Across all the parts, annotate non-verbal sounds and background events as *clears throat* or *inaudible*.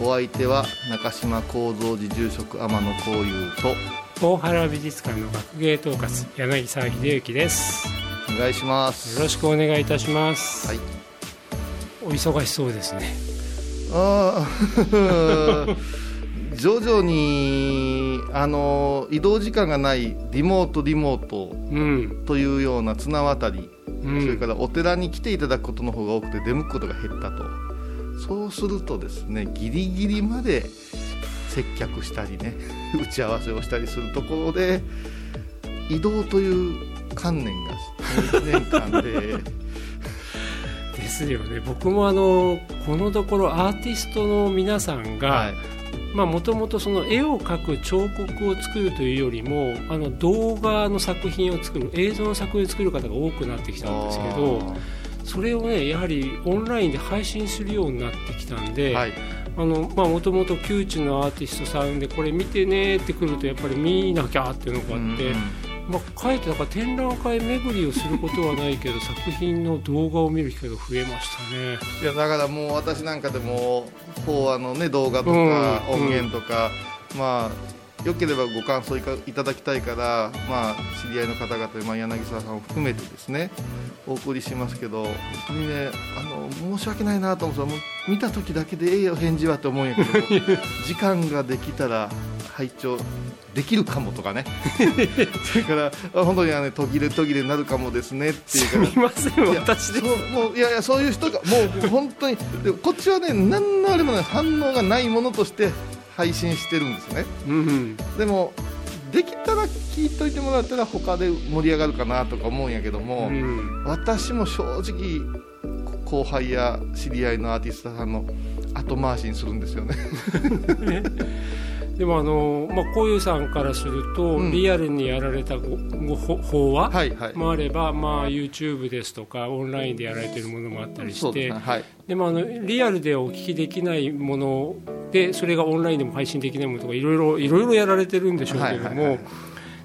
お相手は中島幸三寺住職天野幸雄と大原美術館の学芸統括柳沢秀幸です。お願いします。よろしくお願いいたします、はい。お忙しそうですね。ああ *laughs* 徐々にあの移動時間がないリモートリモートうん、というような綱渡り、うん、それからお寺に来ていただくことの方が多くて出向くことが減ったとそうするとですねギリギリまで接客したりね *laughs* 打ち合わせをしたりするところで移動という観念が1年間で。*laughs* ですよね。僕もあのこのところアーティストの皆さんが、はい。まあもともとその絵を描く彫刻を作るというよりもあの動画の作品を作る映像の作品を作る方が多くなってきたんですけどそれをねやはりオンラインで配信するようになってきたんで、はい。あのまあもともと窮地のアーティストさんでこれ見てねってくるとやっぱり見なきゃっていうのがあって、まあ、かえってなんか展覧会巡りをすることはないけど作品の動画を見る機会が増えましたね。いやだからもう私なんかでも法話のね動画とかうん。音源とか、まあよければご感想いかいただきたいから、まあ、知り合いの方々、まあ、柳沢さんを含めてですねお送りしますけど本当にねあの申し訳ないなと思うんです。よもう見た時だけでええよ返事はと思うんやけど *laughs* 時間ができたら拝聴できるかもとかね。*laughs* それからあ本当にあの、ね、途切れ途切れになるかもですねっていうから。すみません私です。そうもういやいやそういう人がもう本当にでこっちはね何のあれもない反応がないものとして配信してるんですね。うんでもできたら聞いといてもらったら他で盛り上がるかなとか思うんやけども、うん。私も正直後輩や知り合いのアーティストさんの後回しにするんですよね。でもあの、まあ、こういうさんからすると、うん。リアルにやられたごご法法話はいはい。もあれば、まあ、YouTube ですとかオンラインでやられているものもあったりしてね。はい。でもあのリアルでお聞きできないものでそれがオンラインでも配信できないものとかいろいろいろいろやられてるんでしょうけども、はいはいはい。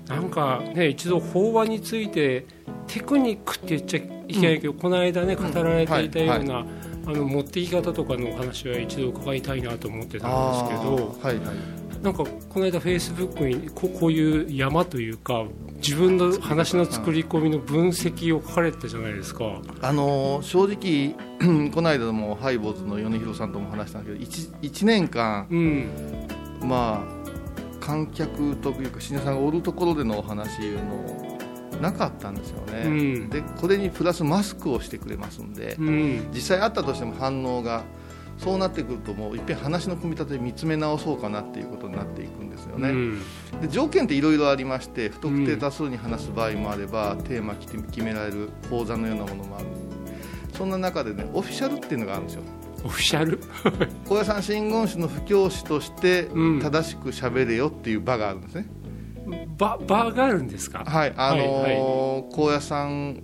なんかね一度法話についてテクニックって言っちゃいけないけど、この間ね語られていたような、あの持っていき方とかのお話は一度伺いたいなと思ってたんですけどはいはいなんかこの間フェイスブックにここういう山というか自分の話の作り込みの分析を書かれてたじゃないですか。あのー正直 *clears throat* この間もハイボーズの米広さんとも話したんだけど 1, 1年間うん。まあ観客というか信者さんがおるところでのお話いうのなかったんですよね、うん。でこれにプラスマスクをしてくれますんで、うん。実際あったとしても反応がそうなってくるともういっぺん話の組み立て見つめ直そうかなっていうことになっていくんですよね、うん。で条件っていろいろありまして不特定多数に話す場合もあれば、テーマ決められる講座のようなものもある。そんな中でねオフィシャルっていうのがあるんですよ。オフィシャル？高野山真言宗の布教師としてうん。正しく喋れよっていう場があるんですね、ババーがあるんですか？はいあのはいー高野山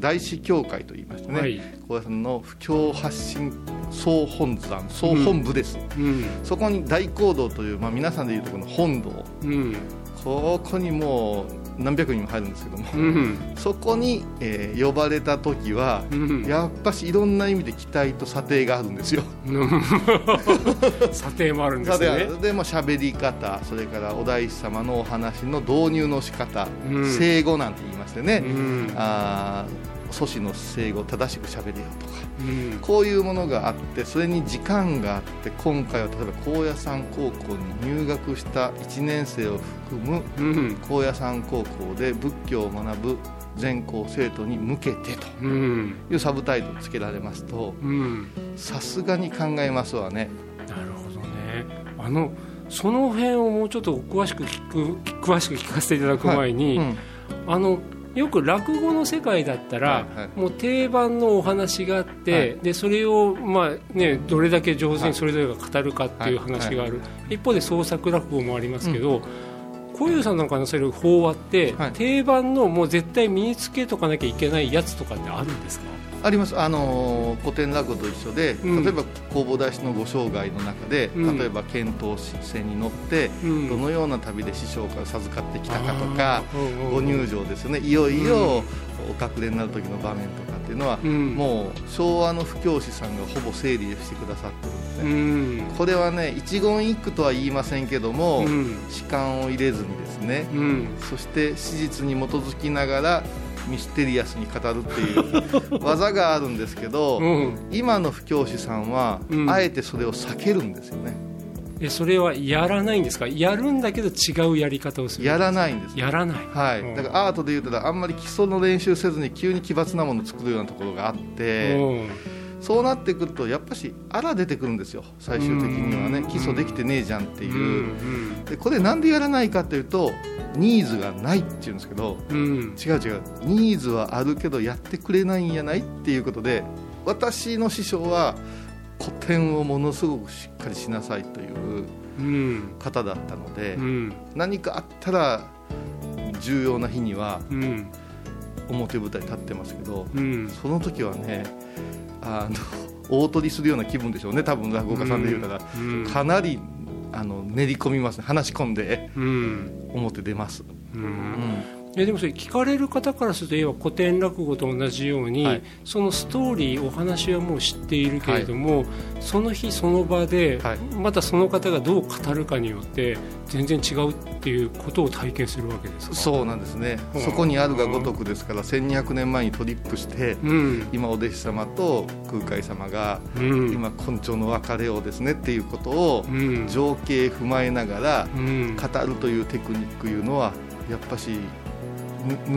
大師協会といいましてね、はい。高野山の布教発信総本山総本部です、うん。そこに大講堂という、まあ、皆さんでいうところの本堂。うん。ここにもう何百人も入るんですけども、うん。そこに、えー呼ばれた時は、うん。やっぱしいろんな意味で期待と査定があるんですよ。*laughs* 査定もあるんですね。る。でも喋り方それからお大師様のお話の導入の仕方、うん。生語なんて言いましてね、うん。あー素子の生語を正しくしゃべれよとかうん。こういうものがあってそれに時間があって今回は例えば高野山高校に入学した1年生を含むうん。高野山高校で仏教を学ぶ全校生徒に向けてとうん。いうサブタイトルつけられますとうん。さすがに考えますわね。なるほどね。あのその辺をもうちょっと詳しく聞く詳しく聞かせていただく前に、うん。あのよく落語の世界だったら、はいはい。もう定番のお話があって、はい。でそれを、まあね、どれだけ上手はいにそれぞれが語るかっていうはい話がある、一方で創作落語もありますけど、小遊さんなんかのそれ法話って、はい。定番のもう絶対身につけとかなきゃいけないやつとかってあるんですか？あります。あのー古典落語と一緒で、うん。例えば弘法大師のご生涯の中で、うん。例えば遣唐使船に乗って、うん。どのような旅で師匠から授かってきたかとかご入場ですよね。いよいよお隠れになる時の場面とかっていうのは、うん。もう昭和の布教師さんがほぼ整理してくださってるんで。すうね、ん。これはね一言一句とは言いませんけども、うん。主観を入れずにですね、うん。そして史実に基づきながらミステリアスに語るっていう *laughs* 技があるんですけど、うん。今の布教師さんは、うん。あえてそれを避けるんですよね。えそれはやらないんですか？やるんだけど違うやり方をするやらないんですやらない。はい、だからアートで言うたらあんまり基礎の練習せずに急に奇抜なものを作るようなところがあって、うんそうなってくるとやっぱしあら出てくるんですよ。最終的にはね。基礎できてねえじゃんっていう、うんでこれなんでやらないかっていうとニーズがないっていうんですけど違う違う。ニーズはあるけどやってくれないんやないっていうことで私の師匠は古典をものすごくしっかりしなさいといううん。方だったので、うん。何かあったら重要な日にはうん。表舞台立ってますけどうん。その時はねあの大取りするような気分でしょうね。多分落語家さんで言うたら、うんかなりあの練り込みますね。話し込んでうん。表出ます、ううんんいやでもそれ聞かれる方からすると要は古典落語と同じように、はい。そのストーリーお話はもう知っているけれども、その日その場で、はい。またその方がどう語るかによって全然違うっていうことを体験するわけですか？そうなんですね、うん。そこにあるがごとくですから1200年前にトリップして、うん。今お弟子様と空海様が、うん。今根性の別れをですねっていうことをうん。情景踏まえながらうん。語るというテクニックいうのはやっぱし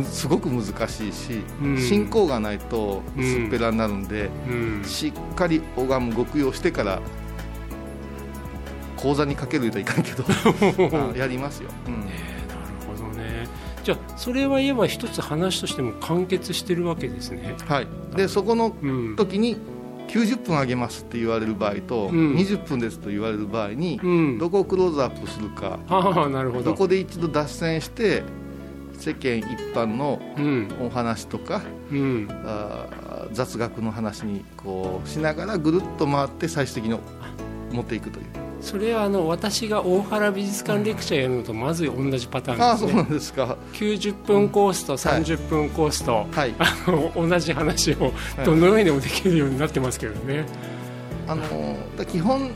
すごく難しいし、うん。進行がないと薄っぺらになるんで、うん。しっかり拝む極用してから講座にかけるといかんけど *laughs* あやりますよ、うん。えーなるほどね。じゃあそれは言えば一つ話としても完結してるわけですね。はい、でそこのうん。時に90分あげますって言われる場合と、うん。20分ですと言われる場合に、うん。どこをクローズアップするかはあなるほど。どこで一度脱線して世間一般のうん。お話とかうん。あー雑学の話にこうしながらぐるっと回って最終的に持っていくという。それはあの私が大原美術館レクチャーやるのとまず同じパターンですね。ああそうなんですか。90分コースと30分コースと、はい。あの同じ話をどのようにでもできるようになってますけどね、あのーだ基本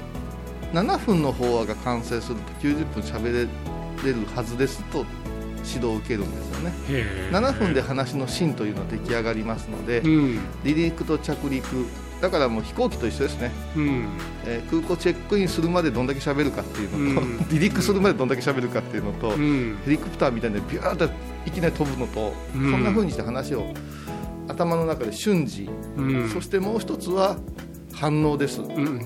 7分の法話が完成すると90分喋れれるはずですと指導を受けるんですよね。へえ。7分で話の芯というのは出来上がりますのでうん。離陸と着陸。だからもう飛行機と一緒ですね、うん。えー空港チェックインするまでどんだけ喋るかっていうのと、うん。*laughs* 離陸するまでどんだけ喋るかっていうのと、うん。ヘリコプターみたいにビューッといきなり飛ぶのと、うん。そんな風にして話を頭の中で瞬時、うん。そしてもう一つは反応です、うん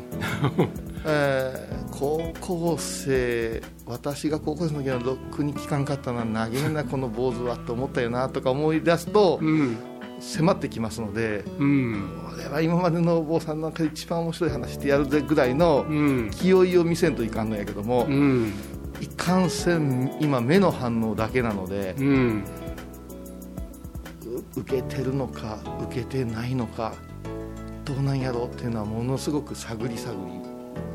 えー高校生私が高校生の時はろくに聞かんかったな長えなこの坊主はと思ったよなとか思い出すとうん。迫ってきますのでうん。これは今までのお坊さんの中で一番面白い話してやるぜぐらいのうん。気負いを見せんといかんのやけども、うん。いかんせん今目の反応だけなので、うん。う受けてるのか受けてないのかどうなんやろうっていうのはものすごく探り探り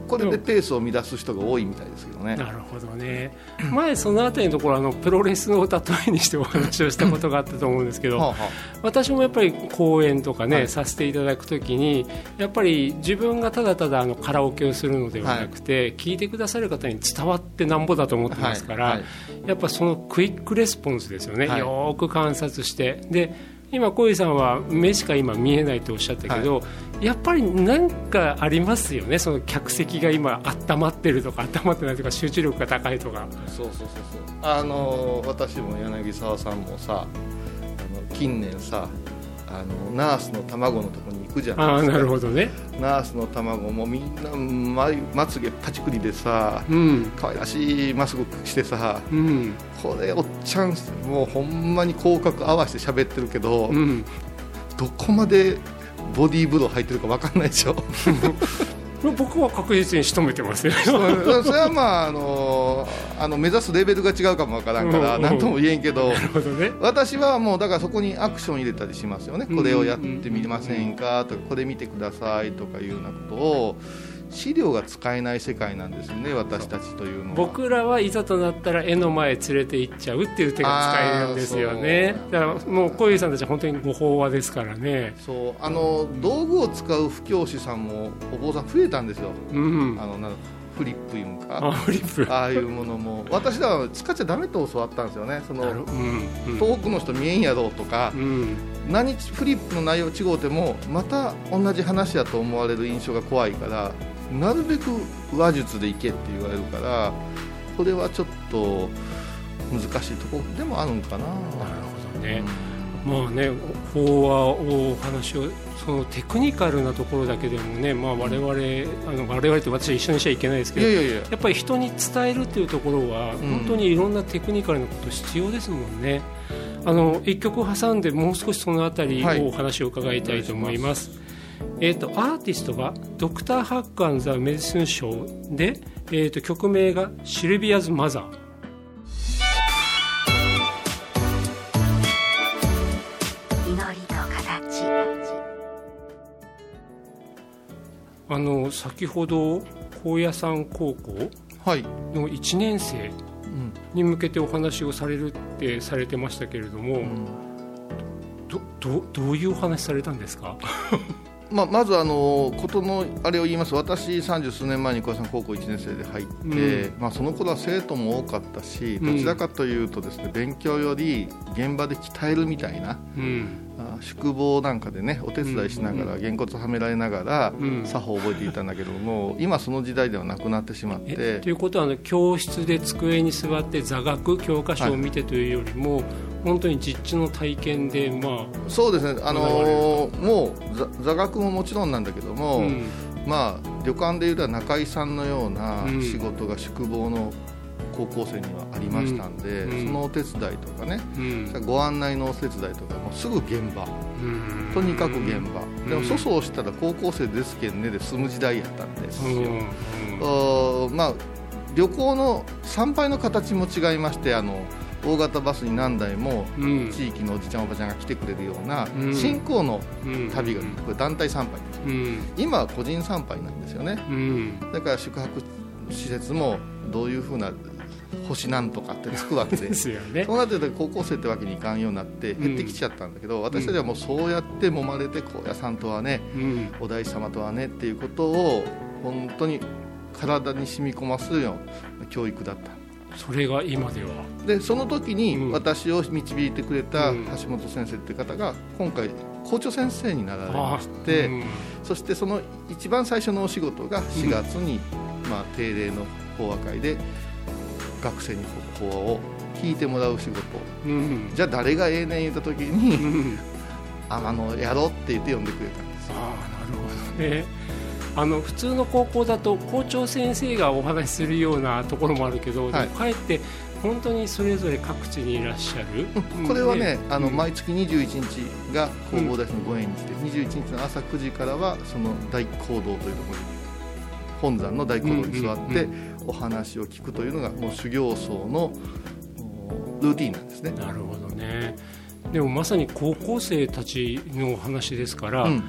これでペースを乱す人が多いみたいですけどね。なるほどね。前そのあたりのところあのプロレスの例えにしてお話をしたことがあったと思うんですけど、は私もやっぱり講演とかね、はい。させていただくときにやっぱり自分がただただあのカラオケをするのではなくて、聞いてくださる方に伝わってなんぼだと思ってますから、はい。はい。やっぱそのクイックレスポンスですよね、はい。よーく観察して。で今小井さんは目しか今見えないとおっしゃったけど、やっぱり何かありますよね。その客席が今温まってるとか温まってないとか集中力が高いとか。そうそうそうそう。あの私も柳沢さんもさあの近年さあのナースの卵のとこに行くじゃないですか。ああなるほどね。ナースの卵もみんなままつげパチクリでさうん。可愛らしいマスクしてさうん。これおっちゃんもうほんまに口角合わせて喋ってるけど、うん。どこまでボディーブロー入ってるか分かんないでしょ *laughs* 僕は確実に仕留めてますよ。それはまああのあの目指すレベルが違うかも分からんからうん。何とも言えんけどね。私はもうだからそこにアクション入れたりしますよね、これをやってみませんかとかこれ見てくださいとかいうようなことを資料が使えない世界なんですよね私たちというのは。僕らはいざとなったら絵の前連れて行っちゃうっていう手が使えるんですよね。だからもう小遊さんたちは本当にご法話ですからね。そうあの道具を使う布教師さんもお坊さん増えたんですよ。うん。あのなんかフリップいうんあかフリップ。ああいうものも。私らは使っちゃダメと教わったんですよね。そのうんうん。遠くの人見えんやろうとか。うん。何フリップの内容違うてもまた同じ話やと思われる印象が怖いからなるべく話術でいけって言われるからこれはちょっと難しいところでもあるんかな。なるほどね、まあね法話をお話をそのテクニカルなところだけでもね、まあ、我々、あの我々って私は一緒にしちゃいけないですけどいやっぱり人に伝えるっていうところは、ん。本当にいろんなテクニカルなこと必要ですもんね。あの一曲挟んでもう少しそのあたりはい。をお話を伺いたいと思います。えっ、とアーティストがドクターハッカーザメディスンショーで、えっ、と曲名がシルビアズマザー。祈りと形。あの先ほど高野山高校はい、の1年生うんに向けてお話をされるってされてましたけれども、うん。どどどういうお話されたんですか？*laughs* まあ、まずあのことのあれを言います。私三十数年前に小屋さん高校1年生で入って、まあ、その頃は生徒も多かったしどちらかというとですね、勉強より現場で鍛えるみたいなうん。あ宿坊なんかでねお手伝いしながら、げんこつはめられながら、うん。作法を覚えていたんだけども今その時代ではなくなってしまってえということはあの教室で机に座って座学教科書を見てというよりも、本当に実地の体験でまそうですね、あのーもう座座学ももちろんなんだけどあ、も、うん。まあ、旅館でいうとは中井さんのようなうん。仕事が宿坊の高校生にはありましたんで、うん。そのお手伝いとかね、うん。ご案内のお手伝いとかもうすぐ現場。うん。とにかく現場、でもうん粗相したら高校生ですけんねで済む時代やったんですよ、まあ、旅行の参拝の形も違いましてあの大型バスに何台もうん。地域のおじちゃんおばちゃんが来てくれるようなうん。信仰のうん。旅がこれ団体参拝。うん。今は個人参拝なんですよね。うん。だから宿泊施設もどういうふうな星なんとかってつくわけで。ですよね。そうなってると高校生ってわけにいかんようになって減ってきちゃったんだけど、私たちはもうそうやって揉まれて高野山とはねうん。お大師様とはねっていうことを本当に体に染み込ますような教育だった。それが今では。でその時うん。に私を導いてくれたうん。橋本先生っていう方が今回校長先生になられまして、うん。そしてその一番最初のお仕事が4月に、まあ、定例の法話会で学生に法話を聞いてもらう仕事。うん。じゃあ誰がええねん言った時うに、ん。ああのやろうって言って呼んでくれたんですよ。ああなるほどね。あの普通の高校だと校長先生がお話しするようなところもあるけど、はい。かえって本当にそれぞれ各地にいらっしゃる、これはね、あのうん。毎月21日が弘法大師のご縁日で、21日の朝9時からはその大講堂というところに本山の大講堂に座ってうんお話を聞くというのがもう修行僧のおルーティンなんですね。なるほどね。でもまさに高校生たちのお話ですから、うん。うん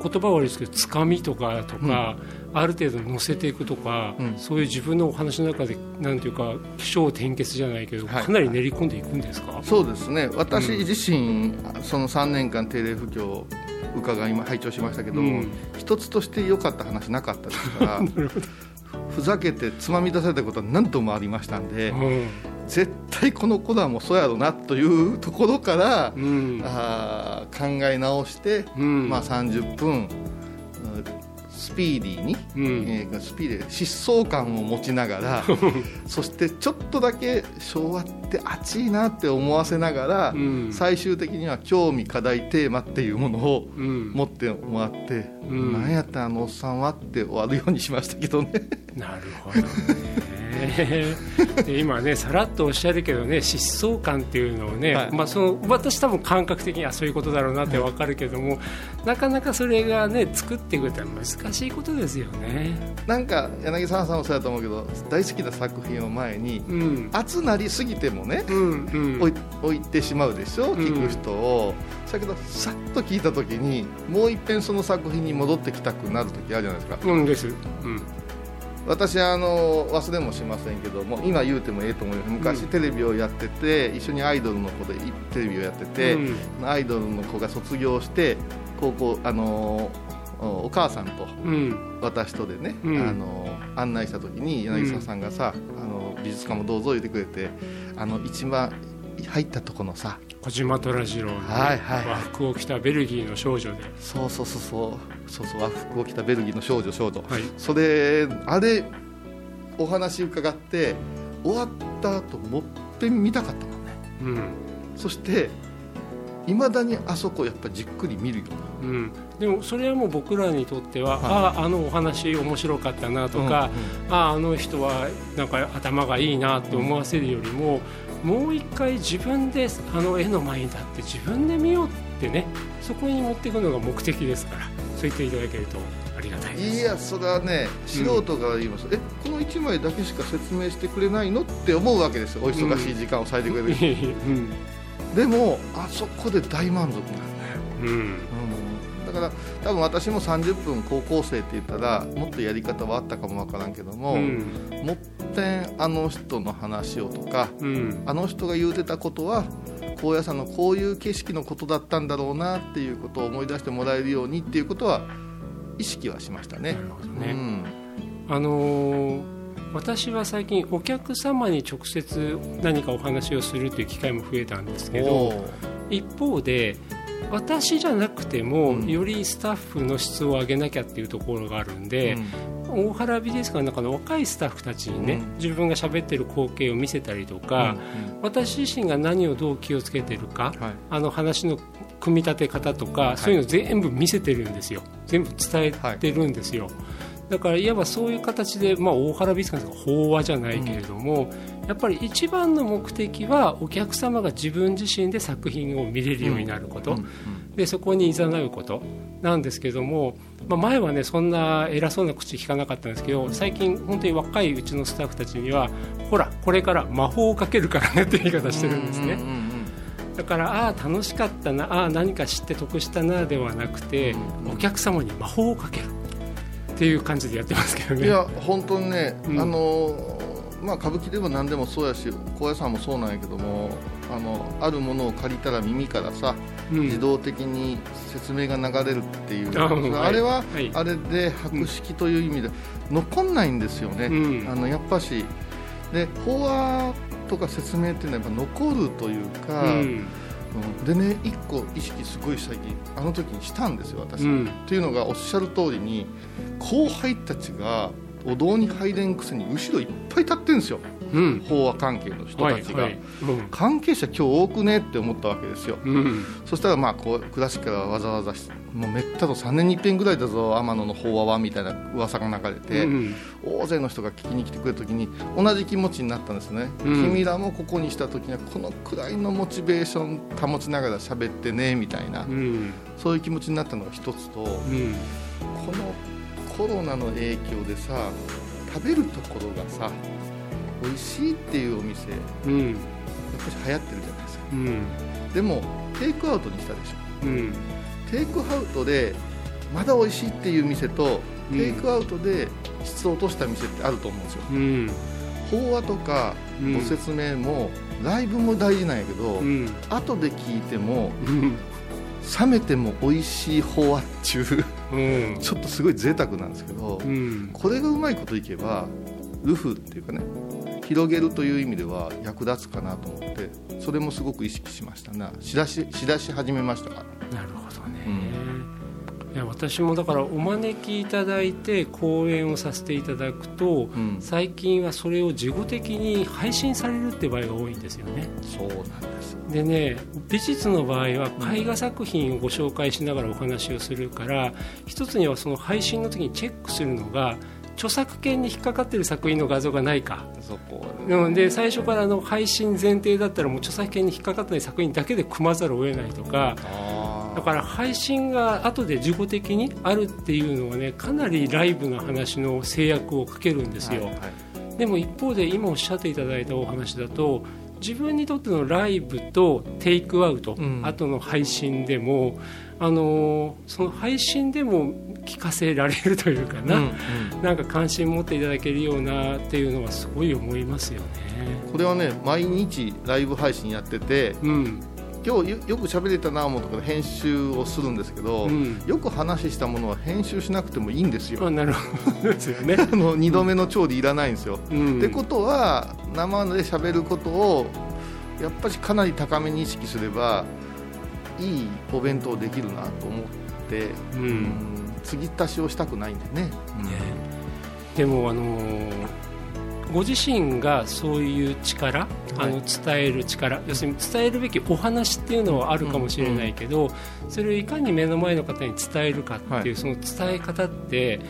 言葉は悪いですけどつかみとかとか、ある程度乗せていくとか、うん。そういう自分のお話の中でなんていうか起承転結じゃないけど、はい。かなり練り込んでいくんですか、そうですね。私自身、その3年間定例布教伺いま拝聴しましたけども、うん。一つとして良かった話なかったですから *laughs* ふざけてつまみ出されたことは何度もありましたんで、うん。絶対この子らもそうやろなという *laughs* ところから、うん。あー考え直して、うん。まあ、30分うんスピーディーに、うん。えースピーディーで疾走感を持ちながら *laughs* そしてちょっとだけ昭和って熱いなって思わせながら、うん。最終的には興味課題テーマっていうものをうん。持ってもらって、うん。なんやったんあのおっさんはって終わるようにしましたけどね。*laughs* なるほどねで今ねさらっとおっしゃるけどね疾走感っていうのをね、はい。まあ、その私多分感覚的にはそういうことだろうなって分かるけども、なかなかそれがね作っていくって難しいことですよね。なんか柳沢さんもそうやと思うけど大好きな作品を前にうん。熱なりすぎてもね、うんうん。置いてしまうでしょん。聞く人を、だけどさっと聞いた時にもう一遍その作品に戻ってきたくなる時あるじゃないですか。うんです、うん私あの忘れもしませんけども今言うてもええと思います。昔うん。テレビをやってて一緒にアイドルの子でテレビをやってて、うんアイドルの子が卒業して高校あのおお母さんとうん。私とでね、うん。あの案内した時に柳沢さんがさ、あの美術館もどうぞ言ってくれてあの一番入ったとこのさ小島虎次郎の、はいはい。和服を着たベルギーの少女で、そうそうそうそうそうそう和服を着たベルギーの少女少女、はい。それあれお話伺って終わった後もっぺん見たかったもんね。うん。そしていまだにあそこやっぱじっくり見るようん、でもそれはもう僕らにとっては、はい。あああのお話面白かったなとか、あああの人はなんか頭がいいなと思わせるよりも、もう一回自分であの絵の前に立って自分で見ようってねそこに持っていくのが目的ですからそう言っていただけるとありがたいです。いやそれはね素人から言います、えこの1枚だけしか説明してくれないのって思うわけですよ。お忙しい時間を割いてくれる、うん。でもあそこで大満足なんだよ。うん。うん。だから多分私も30分高校生って言ったらもっとやり方はあったかもわからんけども、うん。もっあの人の話をとかうん。あの人が言うてたことは高野山のこういう景色のことだったんだろうなっていうことを思い出してもらえるようにっていうことは意識はしましたね。なるほどね。うん。あのー私は最近お客様に直接何かお話をするという機会も増えたんですけど一方で私じゃなくても、うん。よりスタッフの質を上げなきゃっていうところがあるんで、大原美術館の中の若いスタッフたちにね、うん。自分が喋ってる光景を見せたりとか、私自身が何をどう気をつけてるか、はい。あの話の組み立て方とか、そういうの全部見せてるんですよ。全部伝えてるんですよ、だからいわばそういう形で、まあ、大原美術館とか法話じゃないけれども、やっぱり一番の目的はお客様が自分自身で作品を見れるようになること、でそこに誘うこと。なんですけども、まあ、前はねそんな偉そうな口聞かなかったんですけど最近本当に若いうちのスタッフたちにはほらこれから魔法をかけるからねって言い方してるんですね、うんうんうんだからああ楽しかったなああ何か知って得したなではなくて、うん。お客様に魔法をかけるっていう感じでやってますけどね。いや本当にね、うん。あのまあ歌舞伎でも何でもそうやし高野山もそうなんやけどもあのあるものを借りたら耳からさ、うん。自動的に説明が流れるっていう、あうんあれは、はい。あれで博識という意味で残んないんですよね、うん。あのやっぱし。で法話とか説明っていうのはやっぱ残るというか、でね一個意識すごい最近あの時にしたんですよ私、うん。っていうのがおっしゃる通りに後輩たちがお堂に入れんくせに後ろいっぱい立ってるんですよ。うん。法話関係の人たちが、はいはい。うん。関係者今日多くねって思ったわけですよ。うん。そしたらまあこうクラシックはわざわざしもうめったと3年に一遍ぐらいだぞ天野の法話はみたいな噂が流れて、うん大勢の人が聞きに来てくれた時に同じ気持ちになったんですね、うん。君らもここにした時にはこのくらいのモチベーション保ちながら喋ってねみたいな、うん。そういう気持ちになったのが一つと、うん。このコロナの影響でさ食べるところがさ美味しいっていうお店やっうんぱり流行ってるじゃないですか。うん。でもテイクアウトにしたでしょ。うんテイクアウトでまだ美味しいっていう店と、うん。テイクアウトで質を落とした店ってあると思うんですよ。うん。法話とかうん。ご説明も、ライブも大事なんやけど、うん。後で聞いてもうん。冷めても美味しい法話っちゅううん。ちょっとすごい贅沢なんですけど、うん。これがうまいこといけばルフっていうかね広げるという意味では役立つかなと思ってそれもすごく意識しましたな。しだししだし始めましたからなるほどね、いや私もだからお招きいただいて講演をさせていただくと、うん。最近はそれを事後的に配信されるって場合が多いんですよね。そうなんですでね美術の場合は絵画作品をご紹介しながらお話をするから一つにはその配信の時にチェックするのが著作権に引っかかってる作品の画像がないか。そこで最初からの配信前提だったらもう著作権に引っかかってない作品だけで組まざるを得ないとかあだから配信が後で事後的にあるっていうのはねかなりライブの話の制約をかけるんですよ、はいはい。でも一方で今おっしゃっていただいたお話だと自分にとってのライブとテイクアウト、うん。後の配信でもあのーその配信でも聞かせられるというかな、うんなんか関心持っていただけるようなっていうのはすごい思いますよね。これはね毎日ライブ配信やっててうん今日よよく喋れたな思うところで編集をするんですけど、うん。よく話したものは編集しなくてもいいんですよ。あなるほど。ですよね。*laughs* あの2度目の調理いらないんですよ、うん。ってことは生で喋ることをやっぱりかなり高めに意識すればいいお弁当できるなと思って、うん。うん継ぎ足しをしたくないんでね、でもあのーご自身がそういう力、あの伝える力要するに伝えるべきお話っていうのはあるかもしれないけど、それをいかに目の前の方に伝えるかっていう、はい。その伝え方って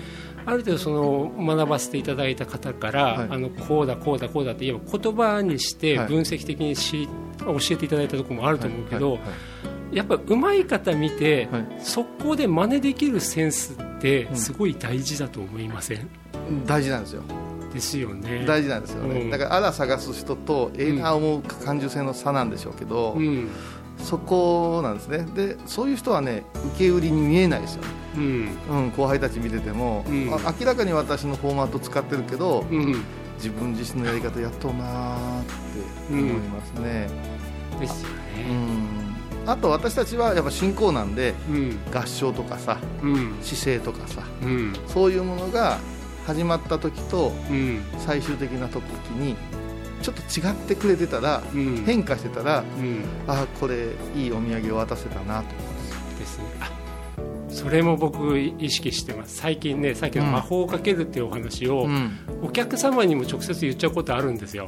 ある程度その学ばせていただいた方から、はい。あのこうだこうだこうだって言えば言葉にしてはい。分析的にし、教えていただいたところもあると思うけど、はい。はい。やっぱ上手い方見て、はい。速攻で真似できるセンスってすごい大事だと思いません、大事なんですよですよね。大事なんですよね、うん。だからあら探す人とええな思う感受性の差なんでしょうけど、うん。そこなんですね。でそういう人はね受け売りに見えないですよ。ねうん。うん、後輩たち見てても、明らかに私のフォーマット使ってるけど、うん。自分自身のやり方やっとうなーって思いますね、ですようね。ん。あと私たちはやっぱ信仰なんでうん。合唱とかさうん。姿勢とかさうん。そういうものが始まった時とうん。最終的な時にちょっと違ってくれてたら、うん。変化してたらうん。あこれいいお土産を渡せたなと。思いますですね。あそれも僕意識してます。最近ねさっきの魔法をかけるっていうお話を、うん。お客様にも直接言っちゃうことあるんですよ。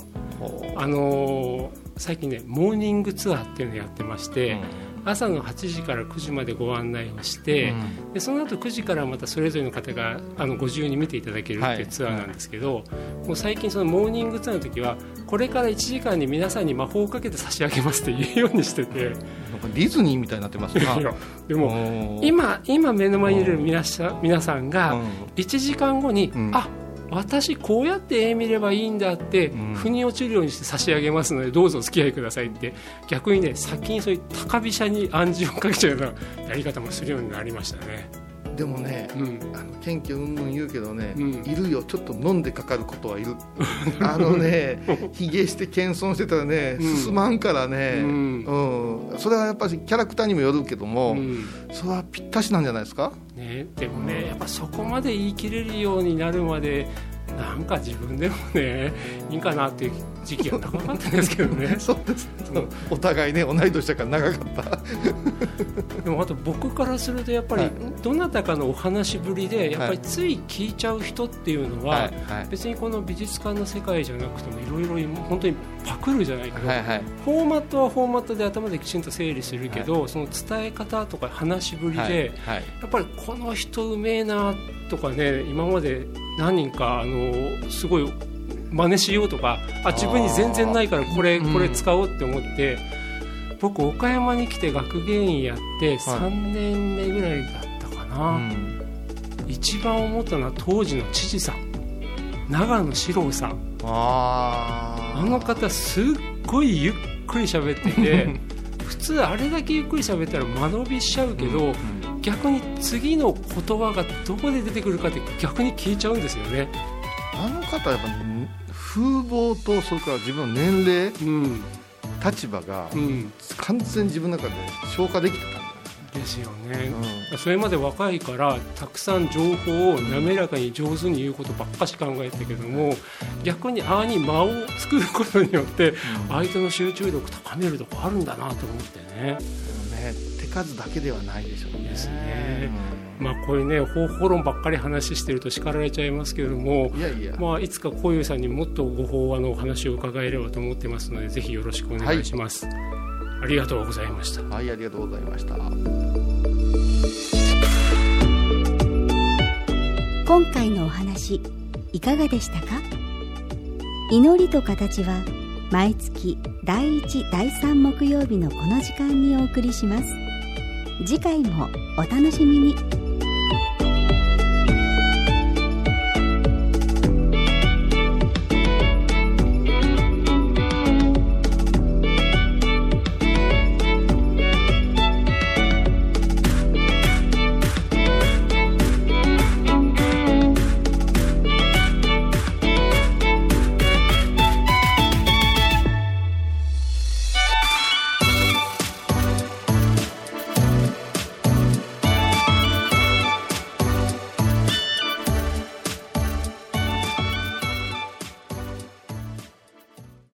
あのー最近ねモーニングツアーっていうのやってまして、朝の8時から9時までご案内をして、でその後9時からまたそれぞれの方があのご自由に見ていただけるってはい。いうツアーなんですけど、もう最近そのモーニングツアーの時はこれから1時間に皆さんに魔法をかけて差し上げますって言うようにしてて。なんかディズニーみたいになってますないやでもも今今目の前にいる皆さん皆さんがうん。1時間後に、うん。あ私こうやって絵見ればいいんだって、うん。腑に落ちるようにして差し上げますのでどうぞお付き合いくださいって。逆にね先にそういう高飛車に暗示をかけちゃうようなやり方もするようになりましたね。でもね、うん。あの謙虚うんぬん言うけどね、うん。いるよ。ちょっと飲んでかかることはいる。*laughs* あのねひげして謙遜してたらねうん。進まんからね、うん。うん。それはやっぱりキャラクターにもよるけども、うん。それはぴったしなんじゃないですか？ね、でもねやっぱそこまで言い切れるようになるまでなんか自分でもねいいかなっていう時期が長かったんです。けどねそうですお互いね同い年だから長かった。*laughs* でもあと僕からするとやっぱりはい。どなたかのお話ぶりでやっぱはい。りつい聞いちゃう人っていうのは、はい。別にこの美術館の世界じゃなくてもいろいろ本当にパクるじゃないけど、フォーマットはフォーマットで頭できちんと整理するけど、その伝え方とか話しぶりで、やっぱりこの人うめえなとかね今まで何人かあのすごい真似しようとかあ自分に全然ないからこれうん。これ使おうって思って、僕岡山に来て学芸員やって3年目ぐらいだったかな、うん。一番思ったのは当時の知事さん。長野史郎さん。あの方すっごいゆっくり喋ってて *laughs* 普通あれだけゆっくり喋ったら間延びしちゃうけど、うん逆に次の言葉がどこで出てくるかって逆に聞いちゃうんですよね。方はやっぱ風貌とそれから自分の年齢うん立場がうん。完全に自分の中で消化できてたんですよね、うそれまで若いからたくさん情報を滑らかに上手に言うことばっかし考えてたけども逆にああに間を作ることによって相手の集中力高めるとこあるんだなと思ってね。ね手数だけではないでしょうね。ですね。うんまあこういうね方法論ばっかり話してると叱られちゃいますけれどもいやいや、まあ、いつかこういうさんにもっとご法話のお話を伺えればと思ってますのでぜひよろしくお願いします、ありがとうございました。はいありがとうございました。今回のお話いかがでしたか？祈りと形は毎月第1第3木曜日のこの時間にお送りします。次回もお楽しみに